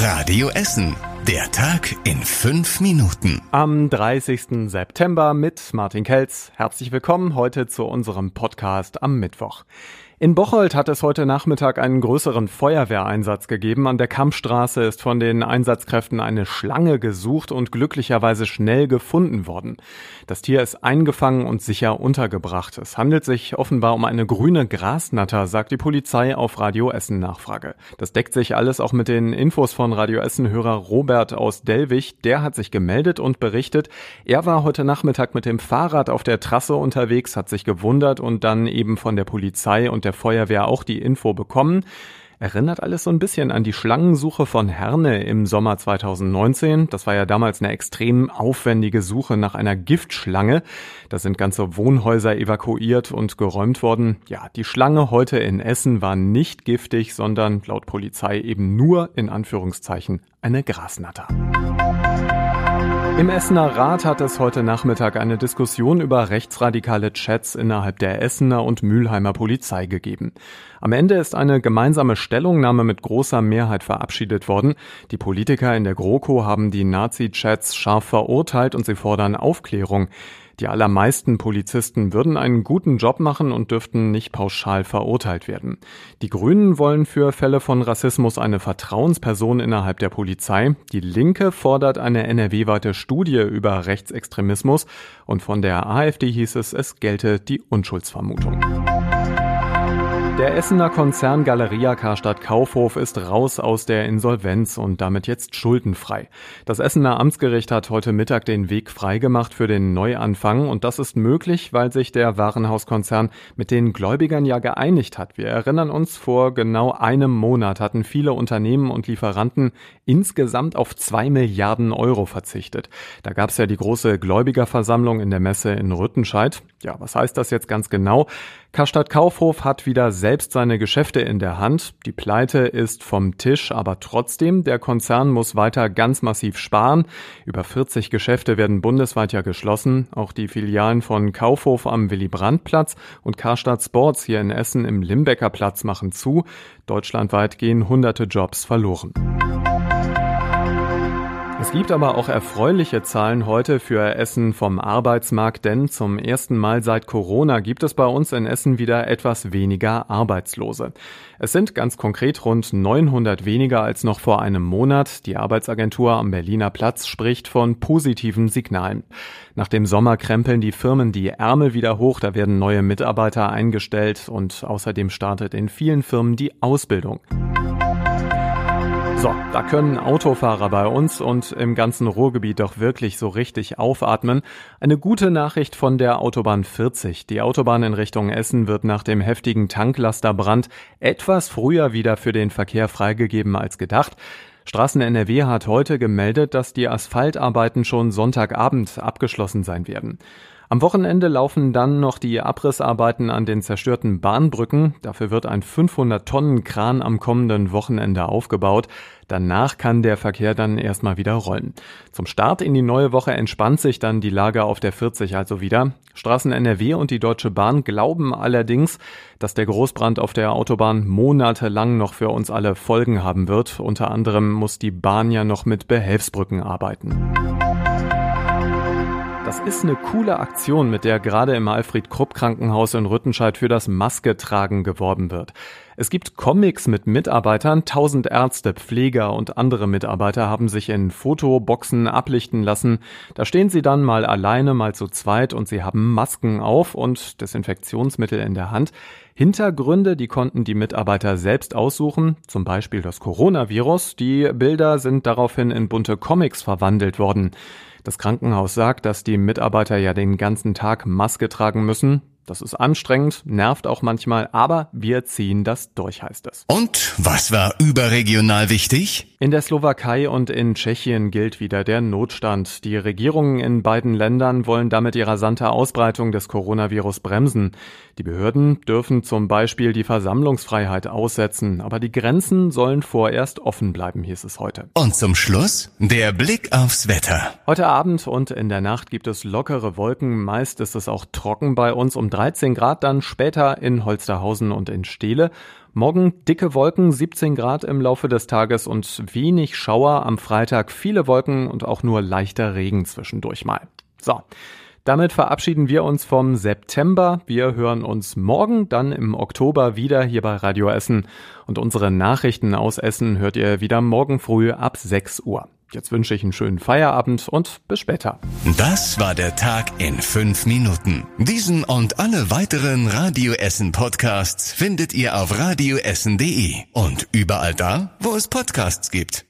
Radio Essen. Der Tag in fünf Minuten. Am 30. September mit Martin Kelz. Herzlich willkommen heute zu unserem Podcast am Mittwoch. In Bocholt hat es heute Nachmittag einen größeren Feuerwehreinsatz gegeben. An der Kampfstraße ist von den Einsatzkräften eine Schlange gesucht und glücklicherweise schnell gefunden worden. Das Tier ist eingefangen und sicher untergebracht. Es handelt sich offenbar um eine grüne Grasnatter, sagt die Polizei auf Radio Essen Nachfrage. Das deckt sich alles auch mit den Infos von Radio Essen Hörer Robert aus Delwig. Der hat sich gemeldet und berichtet, er war heute Nachmittag mit dem Fahrrad auf der Trasse unterwegs, hat sich gewundert und dann eben von der Polizei und der Feuerwehr auch die Info bekommen. Erinnert alles so ein bisschen an die Schlangensuche von Herne im Sommer 2019. Das war ja damals eine extrem aufwendige Suche nach einer Giftschlange. Da sind ganze Wohnhäuser evakuiert und geräumt worden. Ja, die Schlange heute in Essen war nicht giftig, sondern laut Polizei eben nur in Anführungszeichen eine Grasnatter. Im Essener Rat hat es heute Nachmittag eine Diskussion über rechtsradikale Chats innerhalb der Essener und Mülheimer Polizei gegeben. Am Ende ist eine gemeinsame Stellungnahme mit großer Mehrheit verabschiedet worden. Die Politiker in der GroKo haben die Nazi-Chats scharf verurteilt und sie fordern Aufklärung. Die allermeisten Polizisten würden einen guten Job machen und dürften nicht pauschal verurteilt werden. Die Grünen wollen für Fälle von Rassismus eine Vertrauensperson innerhalb der Polizei. Die Linke fordert eine NRW-weite Studie über Rechtsextremismus und von der AfD hieß es, es gelte die Unschuldsvermutung. Der Essener Konzern Galeria Karstadt Kaufhof ist raus aus der Insolvenz und damit jetzt schuldenfrei. Das Essener Amtsgericht hat heute Mittag den Weg freigemacht für den Neuanfang und das ist möglich, weil sich der Warenhauskonzern mit den Gläubigern ja geeinigt hat. Wir erinnern uns, vor genau einem Monat hatten viele Unternehmen und Lieferanten insgesamt auf zwei Milliarden Euro verzichtet. Da gab es ja die große Gläubigerversammlung in der Messe in Rüttenscheid. Ja, was heißt das jetzt ganz genau? Karstadt Kaufhof hat wieder selbst seine Geschäfte in der Hand. Die Pleite ist vom Tisch, aber trotzdem, der Konzern muss weiter ganz massiv sparen. Über 40 Geschäfte werden bundesweit ja geschlossen. Auch die Filialen von Kaufhof am Willy-Brandt-Platz und Karstadt Sports hier in Essen im Limbecker Platz machen zu. Deutschlandweit gehen hunderte Jobs verloren. Es gibt aber auch erfreuliche Zahlen heute für Essen vom Arbeitsmarkt, denn zum ersten Mal seit Corona gibt es bei uns in Essen wieder etwas weniger Arbeitslose. Es sind ganz konkret rund 900 weniger als noch vor einem Monat. Die Arbeitsagentur am Berliner Platz spricht von positiven Signalen. Nach dem Sommer krempeln die Firmen die Ärmel wieder hoch, da werden neue Mitarbeiter eingestellt und außerdem startet in vielen Firmen die Ausbildung. So, da können Autofahrer bei uns und im ganzen Ruhrgebiet doch wirklich so richtig aufatmen. Eine gute Nachricht von der Autobahn 40. Die Autobahn in Richtung Essen wird nach dem heftigen Tanklasterbrand etwas früher wieder für den Verkehr freigegeben als gedacht. Straßen NRW hat heute gemeldet, dass die Asphaltarbeiten schon Sonntagabend abgeschlossen sein werden. Am Wochenende laufen dann noch die Abrissarbeiten an den zerstörten Bahnbrücken. Dafür wird ein 500 Tonnen Kran am kommenden Wochenende aufgebaut. Danach kann der Verkehr dann erstmal wieder rollen. Zum Start in die neue Woche entspannt sich dann die Lage auf der 40 also wieder. Straßen NRW und die Deutsche Bahn glauben allerdings, dass der Großbrand auf der Autobahn monatelang noch für uns alle Folgen haben wird. Unter anderem muss die Bahn ja noch mit Behelfsbrücken arbeiten. Das ist eine coole Aktion, mit der gerade im Alfred-Krupp-Krankenhaus in Rüttenscheid für das Masketragen geworben wird. Es gibt Comics mit Mitarbeitern, tausend Ärzte, Pfleger und andere Mitarbeiter haben sich in Fotoboxen ablichten lassen. Da stehen sie dann mal alleine, mal zu zweit und sie haben Masken auf und Desinfektionsmittel in der Hand. Hintergründe, die konnten die Mitarbeiter selbst aussuchen, zum Beispiel das Coronavirus. Die Bilder sind daraufhin in bunte Comics verwandelt worden. Das Krankenhaus sagt, dass die Mitarbeiter ja den ganzen Tag Maske tragen müssen. Das ist anstrengend, nervt auch manchmal, aber wir ziehen das durch, heißt es. Und was war überregional wichtig? In der Slowakei und in Tschechien gilt wieder der Notstand. Die Regierungen in beiden Ländern wollen damit die rasante Ausbreitung des Coronavirus bremsen. Die Behörden dürfen zum Beispiel die Versammlungsfreiheit aussetzen, aber die Grenzen sollen vorerst offen bleiben, hieß es heute. Und zum Schluss der Blick aufs Wetter. Heute Abend und in der Nacht gibt es lockere Wolken. Meist ist es auch trocken bei uns um 13 Grad, dann später in Holsterhausen und in Steele. Morgen dicke Wolken, 17 Grad im Laufe des Tages und wenig Schauer. Am Freitag viele Wolken und auch nur leichter Regen zwischendurch mal. So. Damit verabschieden wir uns vom September. Wir hören uns morgen dann im Oktober wieder hier bei Radio Essen. Und unsere Nachrichten aus Essen hört ihr wieder morgen früh ab 6 Uhr. Jetzt wünsche ich einen schönen Feierabend und bis später. Das war der Tag in fünf Minuten. Diesen und alle weiteren Radio Essen Podcasts findet ihr auf radioessen.de und überall da, wo es Podcasts gibt.